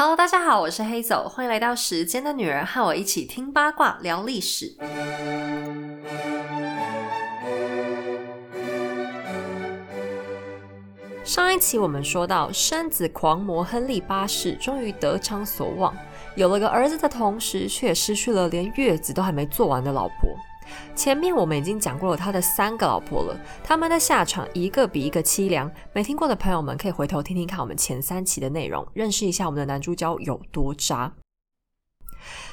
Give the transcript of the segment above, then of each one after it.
Hello，大家好，我是黑走，欢迎来到时间的女儿，和我一起听八卦聊历史。上一期我们说到，生子狂魔亨利八世终于得偿所望，有了个儿子的同时，却失去了连月子都还没做完的老婆。前面我们已经讲过了他的三个老婆了，他们的下场一个比一个凄凉。没听过的朋友们可以回头听听看我们前三期的内容，认识一下我们的男主角有多渣。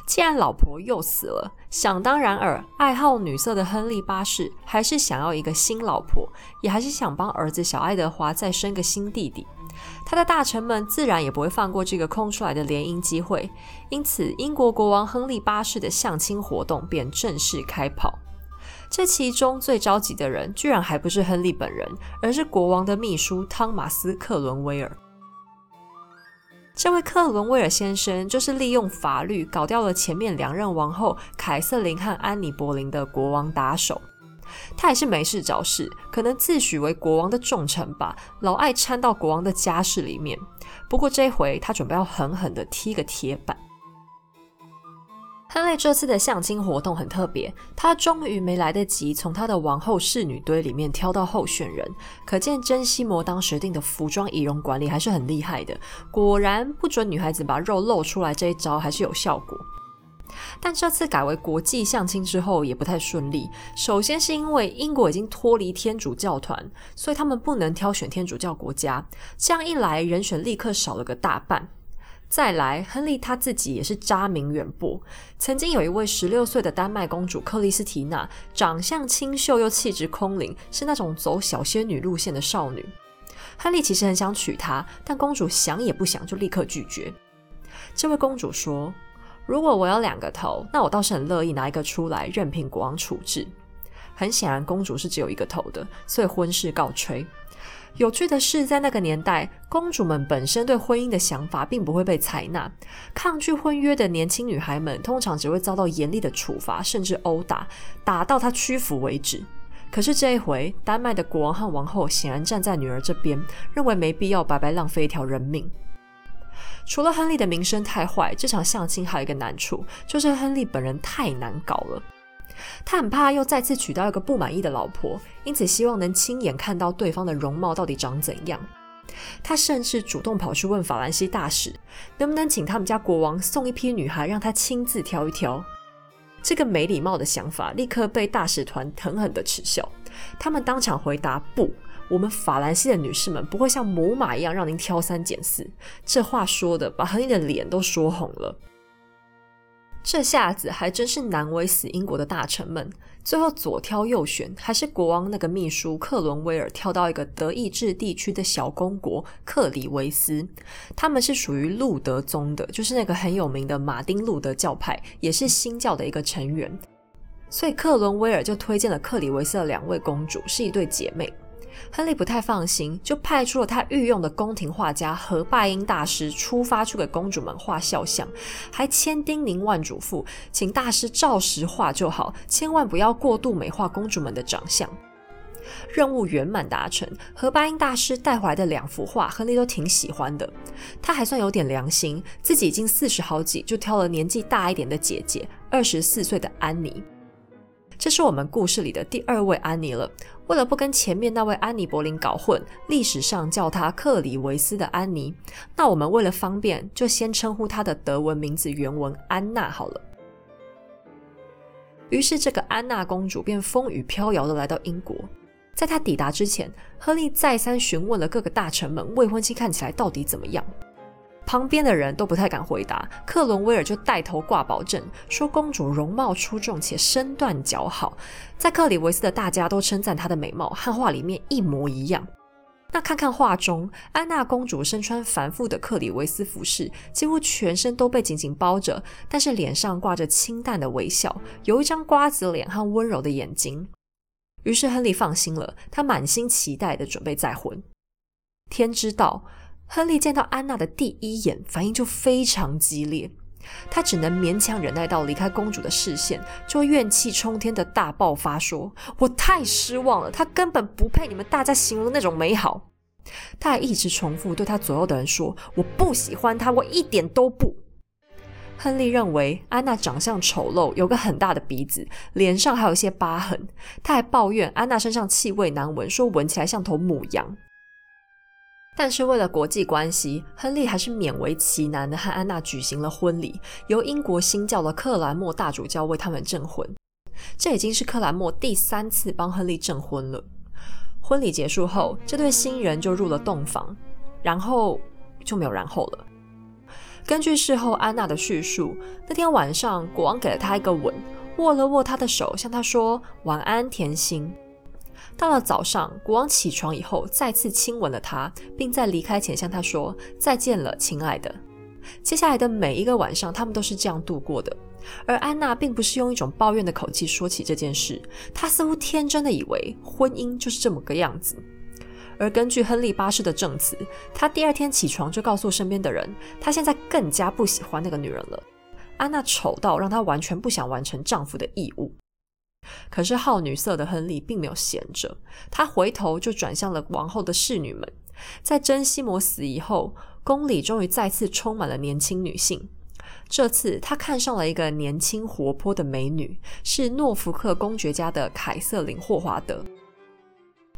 既然老婆又死了，想当然尔，爱好女色的亨利八世还是想要一个新老婆，也还是想帮儿子小爱德华再生个新弟弟。他的大臣们自然也不会放过这个空出来的联姻机会，因此英国国王亨利八世的相亲活动便正式开跑。这其中最着急的人，居然还不是亨利本人，而是国王的秘书汤马斯·克伦威尔。这位克伦威尔先生，就是利用法律搞掉了前面两任王后凯瑟琳和安妮·柏林的国王打手。他也是没事找事，可能自诩为国王的重臣吧，老爱掺到国王的家事里面。不过这回他准备要狠狠地踢个铁板。亨利这次的相亲活动很特别，他终于没来得及从他的王后侍女堆里面挑到候选人，可见珍西摩当时定的服装仪容管理还是很厉害的。果然，不准女孩子把肉露出来这一招还是有效果。但这次改为国际相亲之后也不太顺利。首先是因为英国已经脱离天主教团，所以他们不能挑选天主教国家。这样一来，人选立刻少了个大半。再来，亨利他自己也是渣名远播。曾经有一位十六岁的丹麦公主克里斯提娜，长相清秀又气质空灵，是那种走小仙女路线的少女。亨利其实很想娶她，但公主想也不想就立刻拒绝。这位公主说。如果我有两个头，那我倒是很乐意拿一个出来，任凭国王处置。很显然，公主是只有一个头的，所以婚事告吹。有趣的是，在那个年代，公主们本身对婚姻的想法并不会被采纳，抗拒婚约的年轻女孩们通常只会遭到严厉的处罚，甚至殴打，打到她屈服为止。可是这一回，丹麦的国王和王后显然站在女儿这边，认为没必要白白浪费一条人命。除了亨利的名声太坏，这场相亲还有一个难处，就是亨利本人太难搞了。他很怕又再次娶到一个不满意的老婆，因此希望能亲眼看到对方的容貌到底长怎样。他甚至主动跑去问法兰西大使，能不能请他们家国王送一批女孩，让他亲自挑一挑。这个没礼貌的想法立刻被大使团狠狠的耻笑，他们当场回答不。我们法兰西的女士们不会像母马一样让您挑三拣四。这话说的把亨利的脸都说红了。这下子还真是难为死英国的大臣们。最后左挑右选，还是国王那个秘书克伦威尔挑到一个德意志地区的小公国克里维斯。他们是属于路德宗的，就是那个很有名的马丁路德教派，也是新教的一个成员。所以克伦威尔就推荐了克里维斯的两位公主，是一对姐妹。亨利不太放心，就派出了他御用的宫廷画家何拜因大师出发去给公主们画肖像，还千叮咛万嘱咐，请大师照实画就好，千万不要过度美化公主们的长相。任务圆满达成，何拜因大师带回来的两幅画，亨利都挺喜欢的。他还算有点良心，自己已经四十好几，就挑了年纪大一点的姐姐，二十四岁的安妮。这是我们故事里的第二位安妮了。为了不跟前面那位安妮·柏林搞混，历史上叫她克里维斯的安妮。那我们为了方便，就先称呼她的德文名字原文安娜好了。于是，这个安娜公主便风雨飘摇的来到英国。在她抵达之前，亨利再三询问了各个大臣们，未婚妻看起来到底怎么样。旁边的人都不太敢回答，克伦威尔就带头挂保证，说公主容貌出众且身段姣好，在克里维斯的大家都称赞她的美貌和画里面一模一样。那看看画中，安娜公主身穿繁复的克里维斯服饰，几乎全身都被紧紧包着，但是脸上挂着清淡的微笑，有一张瓜子脸和温柔的眼睛。于是亨利放心了，他满心期待的准备再婚。天知道。亨利见到安娜的第一眼，反应就非常激烈。他只能勉强忍耐到离开公主的视线，就怨气冲天的大爆发，说：“我太失望了，她根本不配你们大家形容的那种美好。”他还一直重复对他左右的人说：“我不喜欢他，我一点都不。”亨利认为安娜长相丑陋，有个很大的鼻子，脸上还有一些疤痕。他还抱怨安娜身上气味难闻，说闻起来像头母羊。但是为了国际关系，亨利还是勉为其难的和安娜举行了婚礼，由英国新教的克兰默大主教为他们证婚。这已经是克兰默第三次帮亨利证婚了。婚礼结束后，这对新人就入了洞房，然后就没有然后了。根据事后安娜的叙述，那天晚上国王给了她一个吻，握了握她的手，向她说晚安，甜心。到了早上，国王起床以后，再次亲吻了她，并在离开前向她说再见了，亲爱的。接下来的每一个晚上，他们都是这样度过的。而安娜并不是用一种抱怨的口气说起这件事，她似乎天真的以为婚姻就是这么个样子。而根据亨利八世的证词，他第二天起床就告诉身边的人，他现在更加不喜欢那个女人了。安娜丑到让他完全不想完成丈夫的义务。可是好女色的亨利并没有闲着，他回头就转向了王后的侍女们。在珍西摩死以后，宫里终于再次充满了年轻女性。这次他看上了一个年轻活泼的美女，是诺福克公爵家的凯瑟琳·霍华德。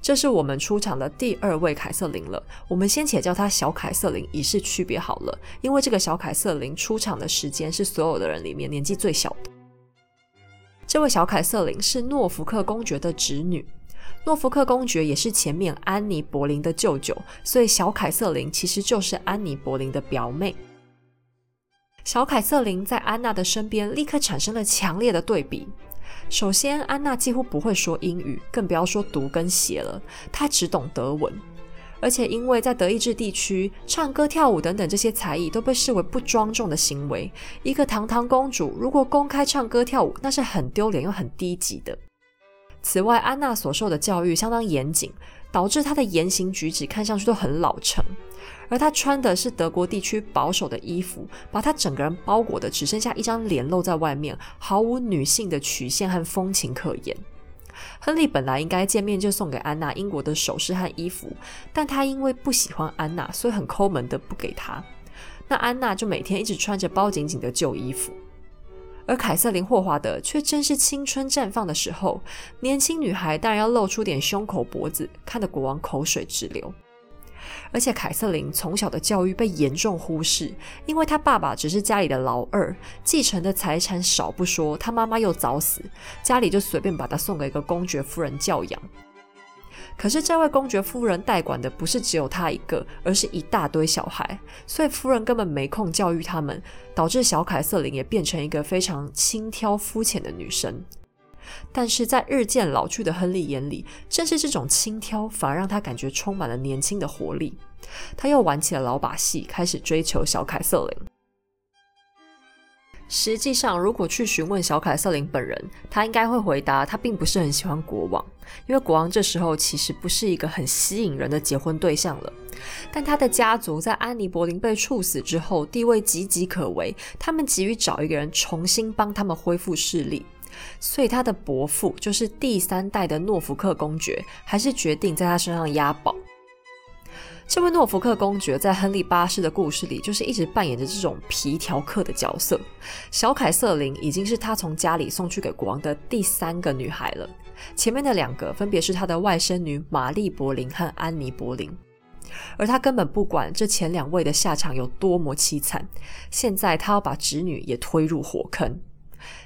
这是我们出场的第二位凯瑟琳了。我们先且叫她小凯瑟琳，以示区别好了。因为这个小凯瑟琳出场的时间是所有的人里面年纪最小的。这位小凯瑟琳是诺福克公爵的侄女，诺福克公爵也是前面安妮·柏林的舅舅，所以小凯瑟琳其实就是安妮·柏林的表妹。小凯瑟琳在安娜的身边立刻产生了强烈的对比。首先，安娜几乎不会说英语，更不要说读跟写了。她只懂德文，而且因为在德意志地区，唱歌、跳舞等等这些才艺都被视为不庄重的行为。一个堂堂公主如果公开唱歌跳舞，那是很丢脸又很低级的。此外，安娜所受的教育相当严谨，导致她的言行举止看上去都很老成。而她穿的是德国地区保守的衣服，把她整个人包裹的只剩下一张脸露在外面，毫无女性的曲线和风情可言。亨利本来应该见面就送给安娜英国的首饰和衣服，但他因为不喜欢安娜，所以很抠门的不给她。那安娜就每天一直穿着包紧紧的旧衣服，而凯瑟琳霍华德却正是青春绽放的时候，年轻女孩当然要露出点胸口脖子，看得国王口水直流。而且凯瑟琳从小的教育被严重忽视，因为她爸爸只是家里的老二，继承的财产少不说，她妈妈又早死，家里就随便把她送给一个公爵夫人教养。可是这位公爵夫人代管的不是只有她一个，而是一大堆小孩，所以夫人根本没空教育他们，导致小凯瑟琳也变成一个非常轻佻肤浅的女生。但是在日渐老去的亨利眼里，正是这种轻佻，反而让他感觉充满了年轻的活力。他又玩起了老把戏，开始追求小凯瑟琳。实际上，如果去询问小凯瑟琳本人，他应该会回答，他并不是很喜欢国王，因为国王这时候其实不是一个很吸引人的结婚对象了。但他的家族在安妮·柏林被处死之后，地位岌岌可危，他们急于找一个人重新帮他们恢复势力。所以他的伯父就是第三代的诺福克公爵，还是决定在他身上押宝。这位诺福克公爵在亨利八世的故事里，就是一直扮演着这种皮条客的角色。小凯瑟琳已经是他从家里送去给国王的第三个女孩了，前面的两个分别是他的外甥女玛丽·柏林和安妮·柏林，而他根本不管这前两位的下场有多么凄惨，现在他要把侄女也推入火坑。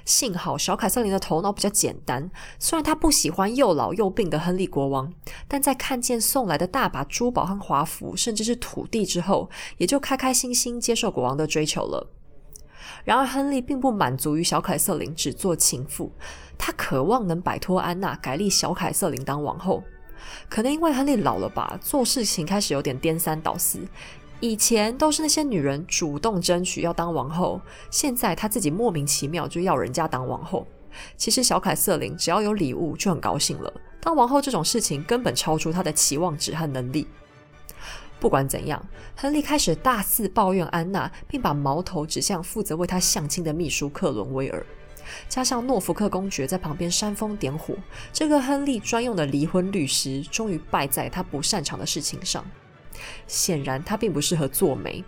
幸好小凯瑟琳的头脑比较简单，虽然她不喜欢又老又病的亨利国王，但在看见送来的大把珠宝和华服，甚至是土地之后，也就开开心心接受国王的追求了。然而，亨利并不满足于小凯瑟琳只做情妇，他渴望能摆脱安娜，改立小凯瑟琳当王后。可能因为亨利老了吧，做事情开始有点颠三倒四。以前都是那些女人主动争取要当王后，现在她自己莫名其妙就要人家当王后。其实小凯瑟琳只要有礼物就很高兴了，当王后这种事情根本超出她的期望值和能力。不管怎样，亨利开始大肆抱怨安娜，并把矛头指向负责为他相亲的秘书克伦威尔，加上诺福克公爵在旁边煽风点火，这个亨利专用的离婚律师终于败在他不擅长的事情上。显然他并不适合做媒。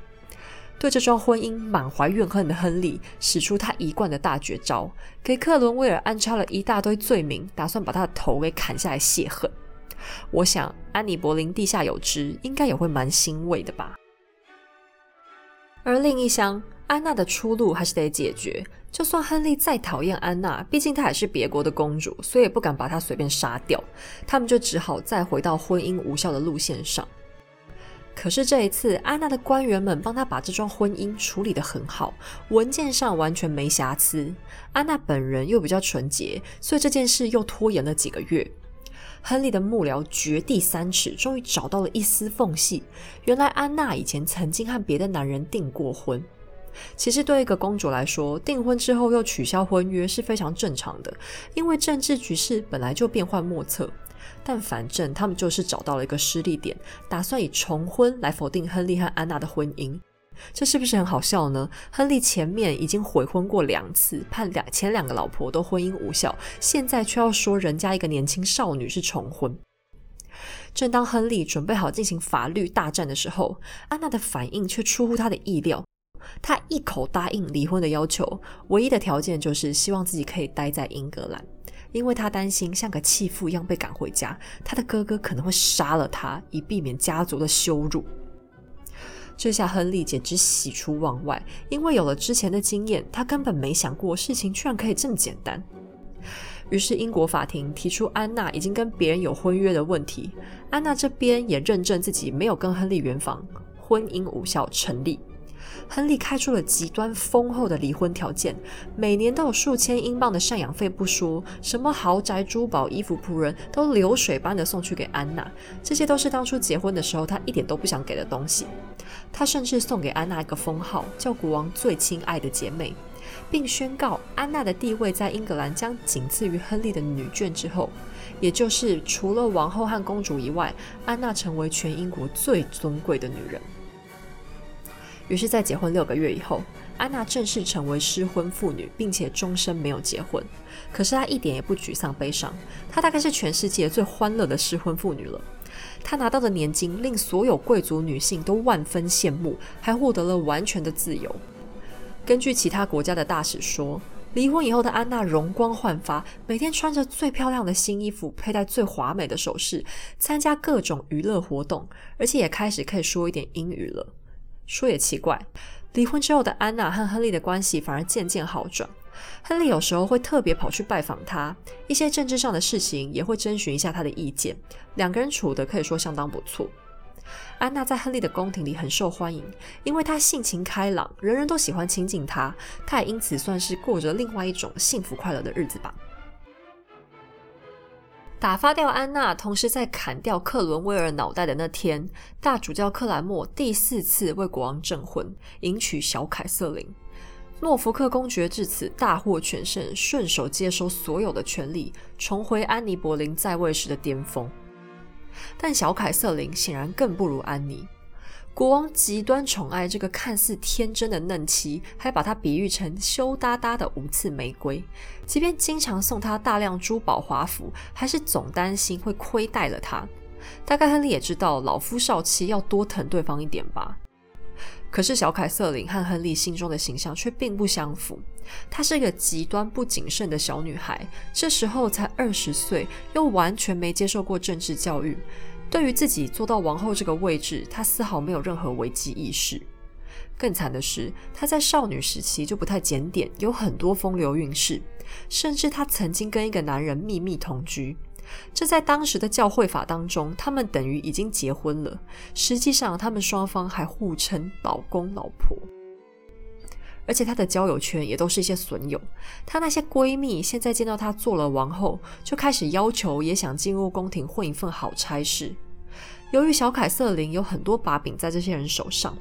对这桩婚姻满怀怨恨的亨利，使出他一贯的大绝招，给克伦威尔安插了一大堆罪名，打算把他的头给砍下来泄恨。我想安妮·柏林地下有知，应该也会蛮欣慰的吧。而另一厢，安娜的出路还是得解决。就算亨利再讨厌安娜，毕竟她也是别国的公主，所以也不敢把她随便杀掉。他们就只好再回到婚姻无效的路线上。可是这一次，安娜的官员们帮她把这桩婚姻处理得很好，文件上完全没瑕疵。安娜本人又比较纯洁，所以这件事又拖延了几个月。亨利的幕僚掘地三尺，终于找到了一丝缝隙。原来安娜以前曾经和别的男人订过婚。其实对一个公主来说，订婚之后又取消婚约是非常正常的，因为政治局势本来就变幻莫测。但反正他们就是找到了一个失利点，打算以重婚来否定亨利和安娜的婚姻。这是不是很好笑呢？亨利前面已经悔婚过两次，判两前两个老婆都婚姻无效，现在却要说人家一个年轻少女是重婚。正当亨利准备好进行法律大战的时候，安娜的反应却出乎他的意料。他一口答应离婚的要求，唯一的条件就是希望自己可以待在英格兰，因为他担心像个弃妇一样被赶回家，他的哥哥可能会杀了他，以避免家族的羞辱。这下亨利简直喜出望外，因为有了之前的经验，他根本没想过事情居然可以这么简单。于是英国法庭提出安娜已经跟别人有婚约的问题，安娜这边也认证自己没有跟亨利圆房，婚姻无效成立。亨利开出了极端丰厚的离婚条件，每年都有数千英镑的赡养费不说，什么豪宅、珠宝、衣服、仆人都流水般的送去给安娜，这些都是当初结婚的时候他一点都不想给的东西。他甚至送给安娜一个封号，叫国王最亲爱的姐妹，并宣告安娜的地位在英格兰将仅次于亨利的女眷之后，也就是除了王后和公主以外，安娜成为全英国最尊贵的女人。于是，在结婚六个月以后，安娜正式成为失婚妇女，并且终身没有结婚。可是她一点也不沮丧悲伤，她大概是全世界最欢乐的失婚妇女了。她拿到的年金令所有贵族女性都万分羡慕，还获得了完全的自由。根据其他国家的大使说，离婚以后的安娜容光焕发，每天穿着最漂亮的新衣服，佩戴最华美的首饰，参加各种娱乐活动，而且也开始可以说一点英语了。说也奇怪，离婚之后的安娜和亨利的关系反而渐渐好转。亨利有时候会特别跑去拜访她，一些政治上的事情也会征询一下他的意见。两个人处的可以说相当不错。安娜在亨利的宫廷里很受欢迎，因为她性情开朗，人人都喜欢亲近她。她也因此算是过着另外一种幸福快乐的日子吧。打发掉安娜，同时在砍掉克伦威尔脑袋的那天，大主教克兰默第四次为国王证婚，迎娶小凯瑟琳。诺福克公爵至此大获全胜，顺手接收所有的权利，重回安妮·柏林在位时的巅峰。但小凯瑟琳显然更不如安妮。国王极端宠爱这个看似天真的嫩妻，还把她比喻成羞答答的无刺玫瑰。即便经常送她大量珠宝华服，还是总担心会亏待了她。大概亨利也知道老夫少妻要多疼对方一点吧。可是小凯瑟琳和亨利心中的形象却并不相符。她是个极端不谨慎的小女孩，这时候才二十岁，又完全没接受过政治教育。对于自己做到王后这个位置，她丝毫没有任何危机意识。更惨的是，她在少女时期就不太检点，有很多风流韵事，甚至她曾经跟一个男人秘密同居。这在当时的教会法当中，他们等于已经结婚了。实际上，他们双方还互称老公老婆。而且她的交友圈也都是一些损友，她那些闺蜜现在见到她做了王后，就开始要求也想进入宫廷混一份好差事。由于小凯瑟琳有很多把柄在这些人手上，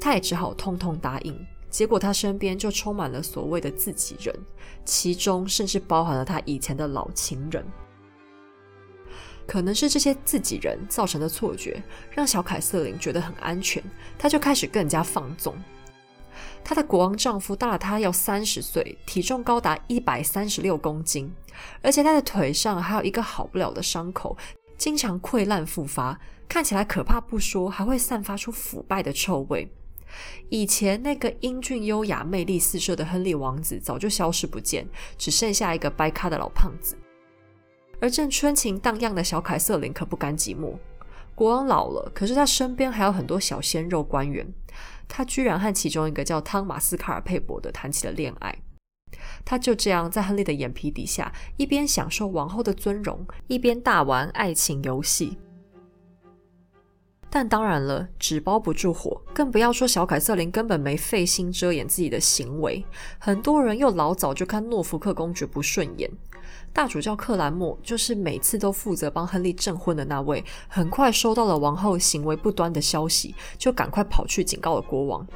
她也只好通通答应。结果她身边就充满了所谓的自己人，其中甚至包含了她以前的老情人。可能是这些自己人造成的错觉，让小凯瑟琳觉得很安全，她就开始更加放纵。她的国王丈夫大了她要三十岁，体重高达一百三十六公斤，而且她的腿上还有一个好不了的伤口，经常溃烂复发。看起来可怕不说，还会散发出腐败的臭味。以前那个英俊优雅、魅力四射的亨利王子早就消失不见，只剩下一个掰咖的老胖子。而正春情荡漾的小凯瑟琳可不甘寂寞。国王老了，可是他身边还有很多小鲜肉官员，他居然和其中一个叫汤马斯·卡尔佩伯的谈起了恋爱。他就这样在亨利的眼皮底下，一边享受王后的尊荣，一边大玩爱情游戏。但当然了，纸包不住火，更不要说小凯瑟琳根本没费心遮掩自己的行为。很多人又老早就看诺福克公爵不顺眼。大主教克兰默就是每次都负责帮亨利证婚的那位，很快收到了王后行为不端的消息，就赶快跑去警告了国王。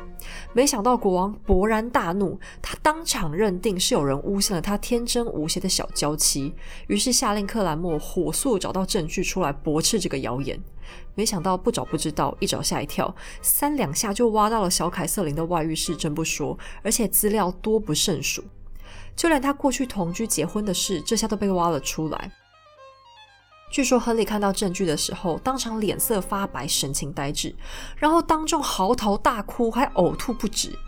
没想到国王勃然大怒，他当场认定是有人诬陷了他天真无邪的小娇妻，于是下令克兰默火速找到证据出来驳斥这个谣言。没想到不找不知道，一找吓一跳，三两下就挖到了小凯瑟琳的外遇事，真不说，而且资料多不胜数。就连他过去同居结婚的事，这下都被挖了出来。据说亨利看到证据的时候，当场脸色发白，神情呆滞，然后当众嚎啕大哭，还呕吐不止。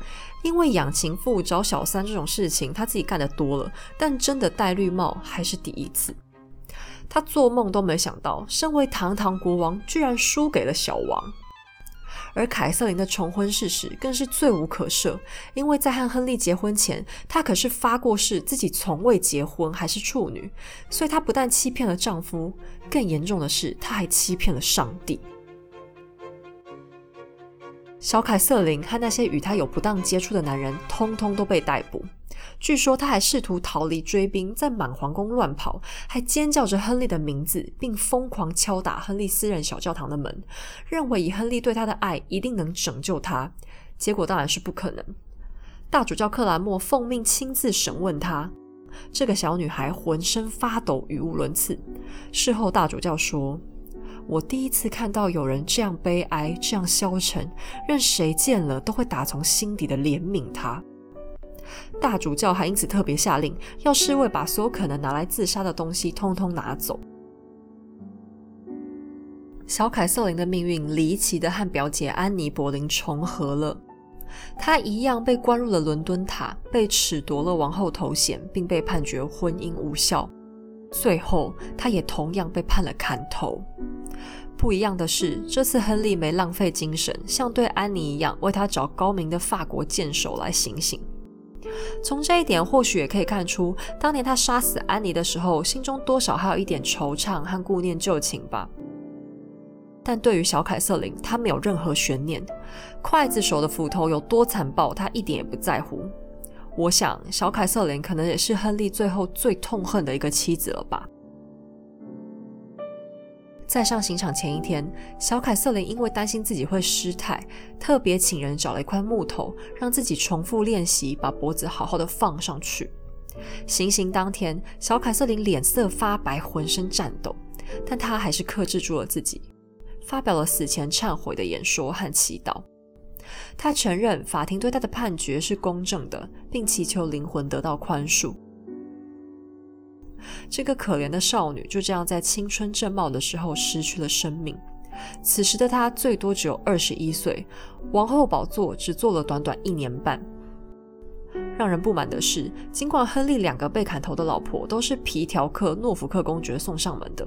因为养情妇找小三这种事情，他自己干的多了，但真的戴绿帽还是第一次。他做梦都没想到，身为堂堂国王，居然输给了小王。而凯瑟琳的重婚事实更是罪无可赦，因为在和亨利结婚前，她可是发过誓自己从未结婚，还是处女，所以她不但欺骗了丈夫，更严重的是，她还欺骗了上帝。小凯瑟琳和那些与她有不当接触的男人，通通都被逮捕。据说他还试图逃离追兵，在满皇宫乱跑，还尖叫着亨利的名字，并疯狂敲打亨利私人小教堂的门，认为以亨利对他的爱一定能拯救他。结果当然是不可能。大主教克兰默奉命亲自审问他，这个小女孩浑身发抖，语无伦次。事后大主教说：“我第一次看到有人这样悲哀，这样消沉，任谁见了都会打从心底的怜悯他。”大主教还因此特别下令，要侍卫把所有可能拿来自杀的东西通通拿走。小凯瑟琳的命运离奇的和表姐安妮·柏林重合了，她一样被关入了伦敦塔，被褫夺了王后头衔，并被判决婚姻无效。最后，他也同样被判了砍头。不一样的是，这次亨利没浪费精神，像对安妮一样，为他找高明的法国剑手来行刑。从这一点，或许也可以看出，当年他杀死安妮的时候，心中多少还有一点惆怅和顾念旧情吧。但对于小凯瑟琳，他没有任何悬念，刽子手的斧头有多残暴，他一点也不在乎。我想，小凯瑟琳可能也是亨利最后最痛恨的一个妻子了吧。在上刑场前一天，小凯瑟琳因为担心自己会失态，特别请人找了一块木头，让自己重复练习，把脖子好好的放上去。行刑当天，小凯瑟琳脸色发白，浑身颤抖，但她还是克制住了自己，发表了死前忏悔的演说和祈祷。他承认法庭对他的判决是公正的，并祈求灵魂得到宽恕。这个可怜的少女就这样在青春正茂的时候失去了生命。此时的她最多只有二十一岁，王后宝座只坐了短短一年半。让人不满的是，尽管亨利两个被砍头的老婆都是皮条客诺福克公爵送上门的，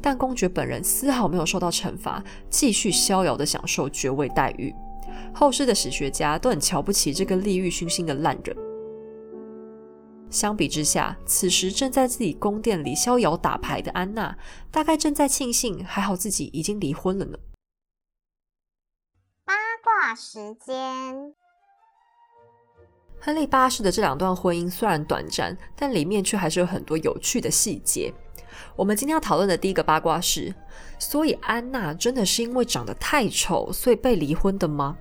但公爵本人丝毫没有受到惩罚，继续逍遥的享受爵位待遇。后世的史学家都很瞧不起这个利欲熏心的烂人。相比之下，此时正在自己宫殿里逍遥打牌的安娜，大概正在庆幸还好自己已经离婚了呢。八卦时间，亨利八世的这两段婚姻虽然短暂，但里面却还是有很多有趣的细节。我们今天要讨论的第一个八卦是：所以安娜真的是因为长得太丑，所以被离婚的吗？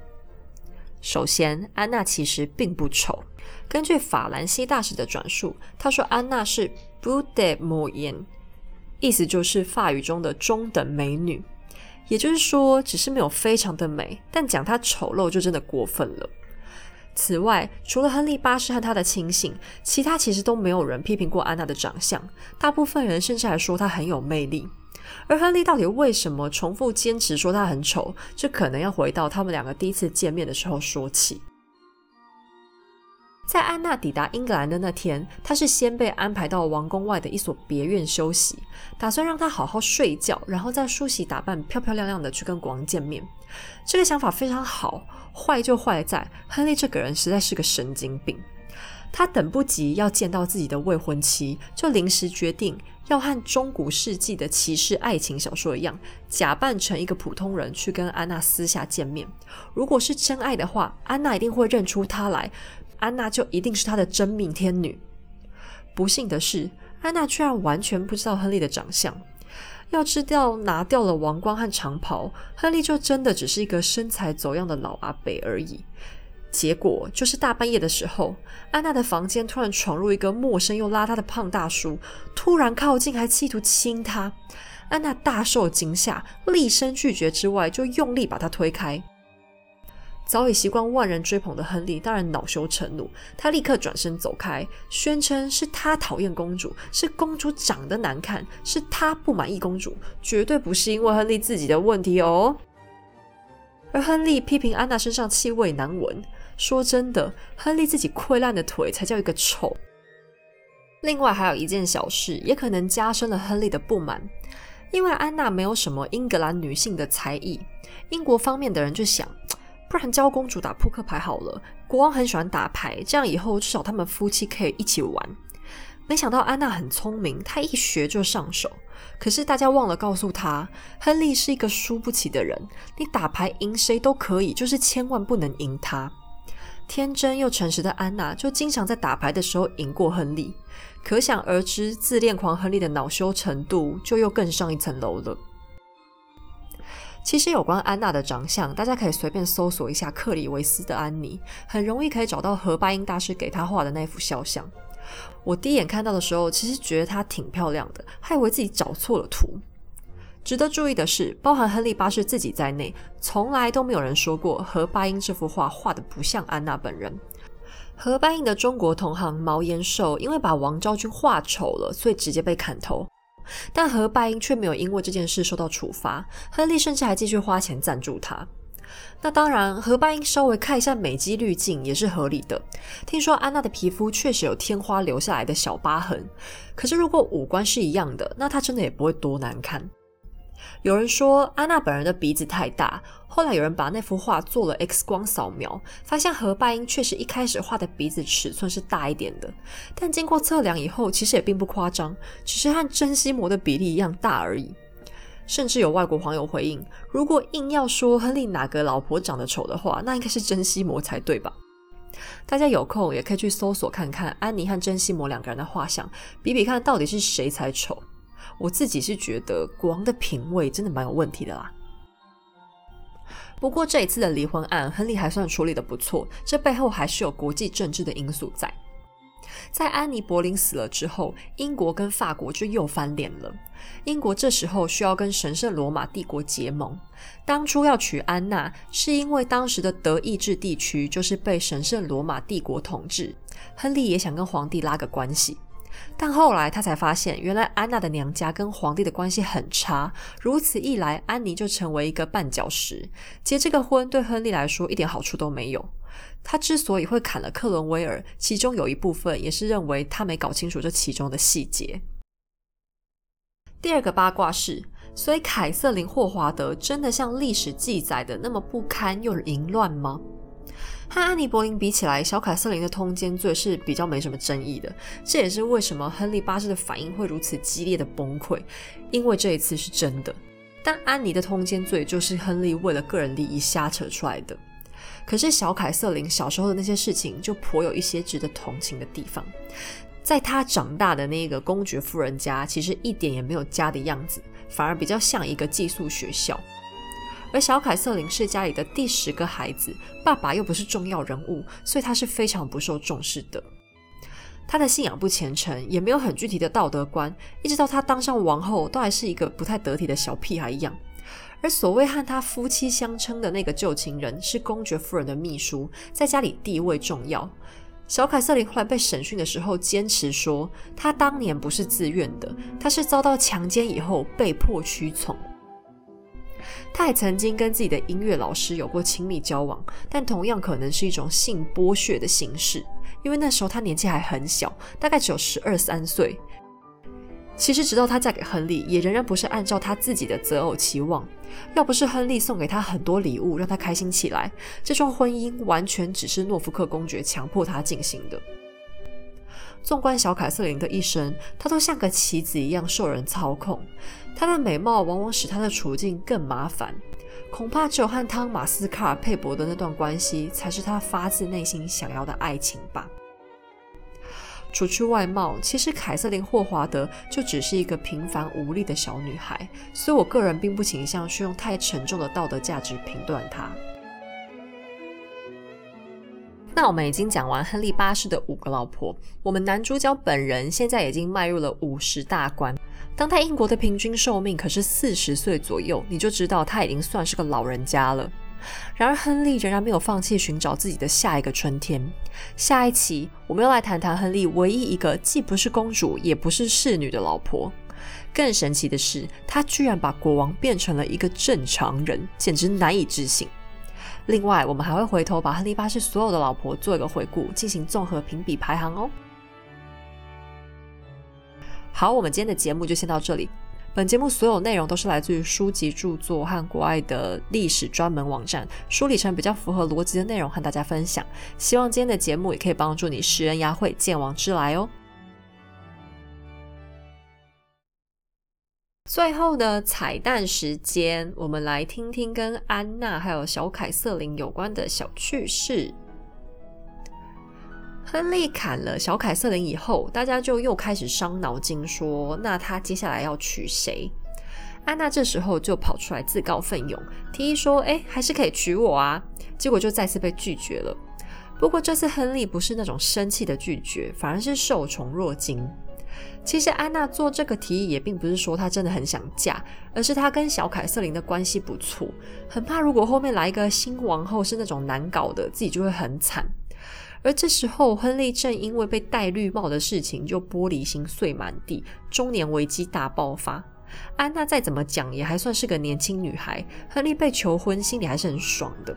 首先，安娜其实并不丑。根据法兰西大使的转述，他说安娜是 “beau de moyen”，意思就是法语中的中等美女。也就是说，只是没有非常的美，但讲她丑陋就真的过分了。此外，除了亨利八世和他的亲信，其他其实都没有人批评过安娜的长相。大部分人甚至还说她很有魅力。而亨利到底为什么重复坚持说他很丑，这可能要回到他们两个第一次见面的时候说起。在安娜抵达英格兰的那天，她是先被安排到王宫外的一所别院休息，打算让她好好睡觉，然后再梳洗打扮、漂漂亮亮的去跟国王见面。这个想法非常好，坏就坏在亨利这个人实在是个神经病。他等不及要见到自己的未婚妻，就临时决定要和中古世纪的骑士爱情小说一样，假扮成一个普通人去跟安娜私下见面。如果是真爱的话，安娜一定会认出他来，安娜就一定是他的真命天女。不幸的是，安娜居然完全不知道亨利的长相。要知道，拿掉了王冠和长袍，亨利就真的只是一个身材走样的老阿伯而已。结果就是大半夜的时候，安娜的房间突然闯入一个陌生又邋遢的胖大叔，突然靠近，还企图亲她。安娜大受惊吓，厉声拒绝之外，就用力把他推开。早已习惯万人追捧的亨利当然恼羞成怒，他立刻转身走开，宣称是他讨厌公主，是公主长得难看，是他不满意公主，绝对不是因为亨利自己的问题哦。而亨利批评安娜身上气味难闻。说真的，亨利自己溃烂的腿才叫一个丑。另外还有一件小事，也可能加深了亨利的不满，因为安娜没有什么英格兰女性的才艺，英国方面的人就想，不然教公主打扑克牌好了。国王很喜欢打牌，这样以后至少他们夫妻可以一起玩。没想到安娜很聪明，她一学就上手。可是大家忘了告诉她，亨利是一个输不起的人，你打牌赢谁都可以，就是千万不能赢他。天真又诚实的安娜就经常在打牌的时候赢过亨利，可想而知，自恋狂亨利的恼羞程度就又更上一层楼了。其实有关安娜的长相，大家可以随便搜索一下克里维斯的安妮，很容易可以找到何巴英大师给她画的那幅肖像。我第一眼看到的时候，其实觉得她挺漂亮的，还以为自己找错了图。值得注意的是，包含亨利八世自己在内，从来都没有人说过何八英这幅画画的不像安娜本人。何八英的中国同行毛延寿因为把王昭君画丑了，所以直接被砍头。但何八英却没有因为这件事受到处罚，亨利甚至还继续花钱赞助他。那当然，何八英稍微看一下美肌滤镜也是合理的。听说安娜的皮肤确实有天花留下来的小疤痕，可是如果五官是一样的，那她真的也不会多难看。有人说安娜本人的鼻子太大，后来有人把那幅画做了 X 光扫描，发现何拜英确实一开始画的鼻子尺寸是大一点的，但经过测量以后，其实也并不夸张，只是和珍西摩的比例一样大而已。甚至有外国网友回应，如果硬要说亨利哪个老婆长得丑的话，那应该是珍西摩才对吧？大家有空也可以去搜索看看安妮和珍西摩两个人的画像，比比看到底是谁才丑。我自己是觉得国王的品味真的蛮有问题的啦。不过这一次的离婚案，亨利还算处理的不错，这背后还是有国际政治的因素在。在安妮·柏林死了之后，英国跟法国就又翻脸了。英国这时候需要跟神圣罗马帝国结盟。当初要娶安娜，是因为当时的德意志地区就是被神圣罗马帝国统治，亨利也想跟皇帝拉个关系。但后来他才发现，原来安娜的娘家跟皇帝的关系很差。如此一来，安妮就成为一个绊脚石。结这个婚对亨利来说一点好处都没有。他之所以会砍了克伦威尔，其中有一部分也是认为他没搞清楚这其中的细节。第二个八卦是：所以凯瑟琳霍华德真的像历史记载的那么不堪又淫乱吗？和安妮·柏林比起来，小凯瑟琳的通奸罪是比较没什么争议的。这也是为什么亨利八世的反应会如此激烈的崩溃，因为这一次是真的。但安妮的通奸罪就是亨利为了个人利益瞎扯出来的。可是小凯瑟琳小时候的那些事情就颇有一些值得同情的地方。在她长大的那个公爵夫人家，其实一点也没有家的样子，反而比较像一个寄宿学校。而小凯瑟琳是家里的第十个孩子，爸爸又不是重要人物，所以她是非常不受重视的。她的信仰不虔诚，也没有很具体的道德观，一直到她当上王后，都还是一个不太得体的小屁孩一样。而所谓和她夫妻相称的那个旧情人，是公爵夫人的秘书，在家里地位重要。小凯瑟琳后来被审讯的时候，坚持说她当年不是自愿的，她是遭到强奸以后被迫屈从。她还曾经跟自己的音乐老师有过亲密交往，但同样可能是一种性剥削的形式，因为那时候她年纪还很小，大概只有十二三岁。其实直到她嫁给亨利，也仍然不是按照她自己的择偶期望。要不是亨利送给她很多礼物，让她开心起来，这桩婚姻完全只是诺福克公爵强迫她进行的。纵观小凯瑟琳的一生，她都像个棋子一样受人操控。她的美貌往往使她的处境更麻烦。恐怕只有和汤马斯卡尔佩伯的那段关系，才是她发自内心想要的爱情吧。除去外貌，其实凯瑟琳霍华德就只是一个平凡无力的小女孩，所以我个人并不倾向去用太沉重的道德价值评断她。那我们已经讲完亨利八世的五个老婆，我们男主角本人现在已经迈入了五十大关。当代英国的平均寿命可是四十岁左右，你就知道他已经算是个老人家了。然而，亨利仍然没有放弃寻找自己的下一个春天。下一期，我们要来谈谈亨利唯一一个既不是公主也不是侍女的老婆。更神奇的是，他居然把国王变成了一个正常人，简直难以置信。另外，我们还会回头把亨利八世所有的老婆做一个回顾，进行综合评比排行哦。好，我们今天的节目就先到这里。本节目所有内容都是来自于书籍著作和国外的历史专门网站，梳理成比较符合逻辑的内容和大家分享。希望今天的节目也可以帮助你识人牙慧，见王之来哦。最后的彩蛋时间，我们来听听跟安娜还有小凯瑟琳有关的小趣事。亨利砍了小凯瑟琳以后，大家就又开始伤脑筋，说那他接下来要娶谁？安娜这时候就跑出来自告奋勇，提议说：“哎，还是可以娶我啊！”结果就再次被拒绝了。不过这次亨利不是那种生气的拒绝，反而是受宠若惊。其实安娜做这个提议也并不是说她真的很想嫁，而是她跟小凯瑟琳的关系不错，很怕如果后面来一个新王后是那种难搞的，自己就会很惨。而这时候，亨利正因为被戴绿帽的事情就玻璃心碎满地，中年危机大爆发。安娜再怎么讲也还算是个年轻女孩，亨利被求婚，心里还是很爽的。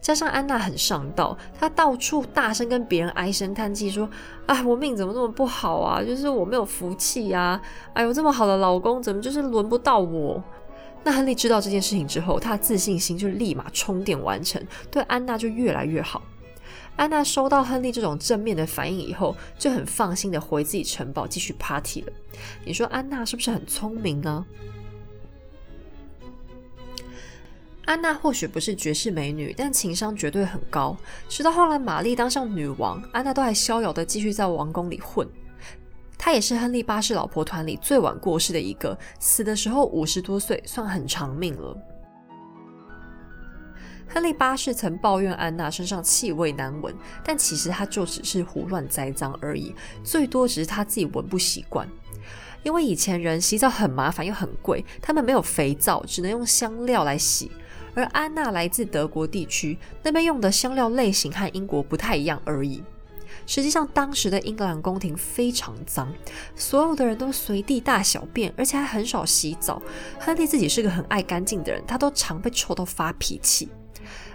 加上安娜很上道，她到处大声跟别人唉声叹气，说：“哎，我命怎么那么不好啊？就是我没有福气呀！哎呦，这么好的老公，怎么就是轮不到我？”那亨利知道这件事情之后，他的自信心就立马充电完成，对安娜就越来越好。安娜收到亨利这种正面的反应以后，就很放心的回自己城堡继续 party 了。你说安娜是不是很聪明呢？安娜或许不是绝世美女，但情商绝对很高。直到后来玛丽当上女王，安娜都还逍遥的继续在王宫里混。她也是亨利八世老婆团里最晚过世的一个，死的时候五十多岁，算很长命了。亨利八世曾抱怨安娜身上气味难闻，但其实他就只是胡乱栽赃而已，最多只是他自己闻不习惯。因为以前人洗澡很麻烦又很贵，他们没有肥皂，只能用香料来洗。而安娜来自德国地区，那边用的香料类型和英国不太一样而已。实际上，当时的英格兰宫廷非常脏，所有的人都随地大小便，而且还很少洗澡。亨利自己是个很爱干净的人，他都常被臭到发脾气。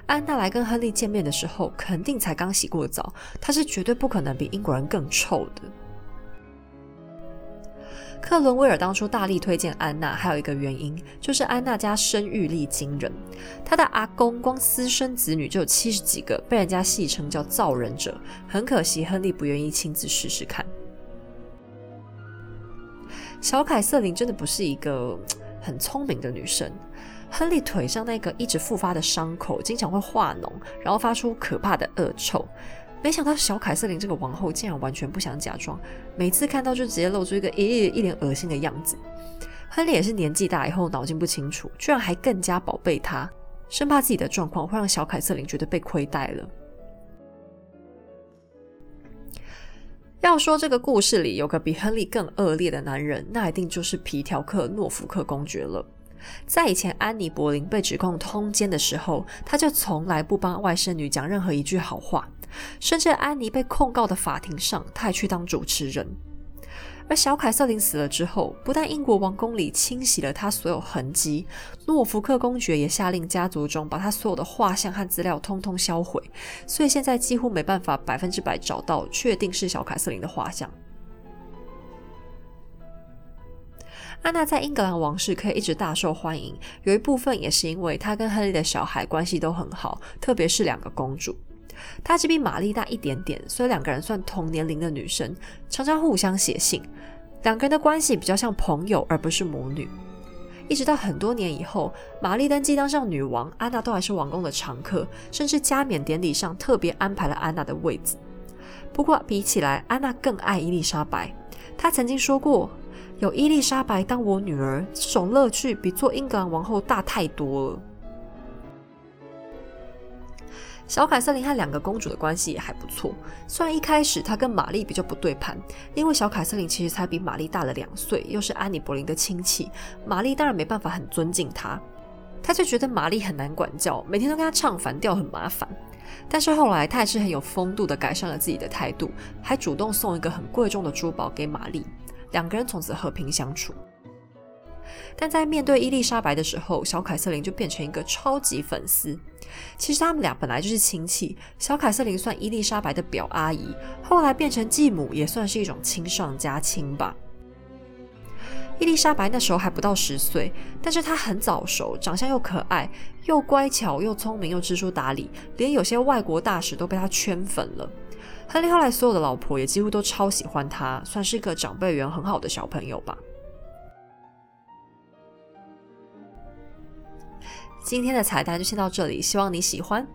安娜来跟亨利见面的时候，肯定才刚洗过澡，她是绝对不可能比英国人更臭的。克伦威尔当初大力推荐安娜，还有一个原因就是安娜家生育力惊人，她的阿公光私生子女就有七十几个，被人家戏称叫造人者。很可惜，亨利不愿意亲自试试看。小凯瑟琳真的不是一个很聪明的女生。亨利腿上那个一直复发的伤口，经常会化脓，然后发出可怕的恶臭。没想到小凯瑟琳这个王后竟然完全不想假装，每次看到就直接露出一个一一脸恶心的样子。亨利也是年纪大以后脑筋不清楚，居然还更加宝贝她，生怕自己的状况会让小凯瑟琳觉得被亏待了。要说这个故事里有个比亨利更恶劣的男人，那一定就是皮条客诺福克公爵了。在以前安妮·柏林被指控通奸的时候，他就从来不帮外甥女讲任何一句好话，甚至安妮被控告的法庭上，他还去当主持人。而小凯瑟琳死了之后，不但英国王宫里清洗了她所有痕迹，诺福克公爵也下令家族中把她所有的画像和资料通通销毁，所以现在几乎没办法百分之百找到确定是小凯瑟琳的画像。安娜在英格兰王室可以一直大受欢迎，有一部分也是因为她跟亨利的小孩关系都很好，特别是两个公主。她只比玛丽大一点点，所以两个人算同年龄的女生，常常互相写信。两个人的关系比较像朋友，而不是母女。一直到很多年以后，玛丽登基当上女王，安娜都还是王宫的常客，甚至加冕典礼上特别安排了安娜的位子。不过比起来，安娜更爱伊丽莎白。她曾经说过。有伊丽莎白当我女儿，这种乐趣比做英格兰王后大太多了。小凯瑟琳和两个公主的关系也还不错，虽然一开始她跟玛丽比较不对盘，因为小凯瑟琳其实才比玛丽大了两岁，又是安妮·柏林的亲戚，玛丽当然没办法很尊敬她，她就觉得玛丽很难管教，每天都跟她唱反调，很麻烦。但是后来，她还是很有风度的改善了自己的态度，还主动送一个很贵重的珠宝给玛丽。两个人从此和平相处，但在面对伊丽莎白的时候，小凯瑟琳就变成一个超级粉丝。其实他们俩本来就是亲戚，小凯瑟琳算伊丽莎白的表阿姨，后来变成继母，也算是一种亲上加亲吧。伊丽莎白那时候还不到十岁，但是她很早熟，长相又可爱，又乖巧，又聪明，又知书达理，连有些外国大使都被她圈粉了。亨利后来所有的老婆也几乎都超喜欢他，算是一个长辈缘很好的小朋友吧。今天的彩蛋就先到这里，希望你喜欢。